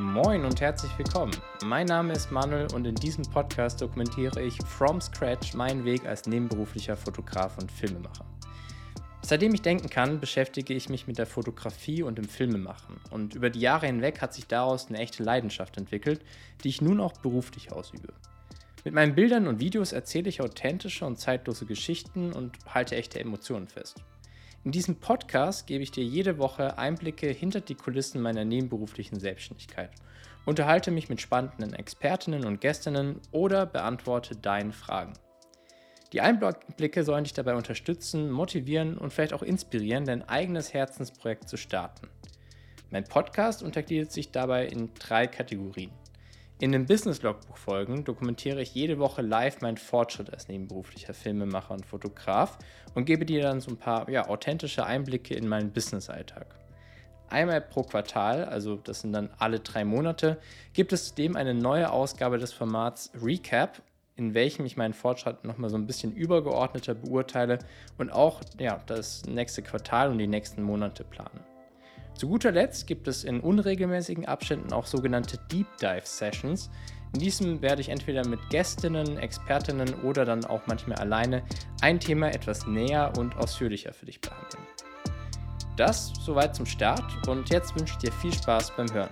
Moin und herzlich willkommen. Mein Name ist Manuel und in diesem Podcast dokumentiere ich from scratch meinen Weg als nebenberuflicher Fotograf und Filmemacher. Seitdem ich denken kann, beschäftige ich mich mit der Fotografie und dem Filmemachen. Und über die Jahre hinweg hat sich daraus eine echte Leidenschaft entwickelt, die ich nun auch beruflich ausübe. Mit meinen Bildern und Videos erzähle ich authentische und zeitlose Geschichten und halte echte Emotionen fest. In diesem Podcast gebe ich dir jede Woche Einblicke hinter die Kulissen meiner nebenberuflichen Selbstständigkeit, unterhalte mich mit spannenden Expertinnen und Gästinnen oder beantworte deine Fragen. Die Einblicke sollen dich dabei unterstützen, motivieren und vielleicht auch inspirieren, dein eigenes Herzensprojekt zu starten. Mein Podcast untergliedert sich dabei in drei Kategorien. In den Business-Logbuch-Folgen dokumentiere ich jede Woche live meinen Fortschritt als nebenberuflicher Filmemacher und Fotograf und gebe dir dann so ein paar ja, authentische Einblicke in meinen Business-Alltag. Einmal pro Quartal, also das sind dann alle drei Monate, gibt es zudem eine neue Ausgabe des Formats Recap, in welchem ich meinen Fortschritt nochmal so ein bisschen übergeordneter beurteile und auch ja, das nächste Quartal und die nächsten Monate plane. Zu guter Letzt gibt es in unregelmäßigen Abständen auch sogenannte Deep Dive Sessions. In diesem werde ich entweder mit Gästinnen, Expertinnen oder dann auch manchmal alleine ein Thema etwas näher und ausführlicher für dich behandeln. Das soweit zum Start und jetzt wünsche ich dir viel Spaß beim Hören.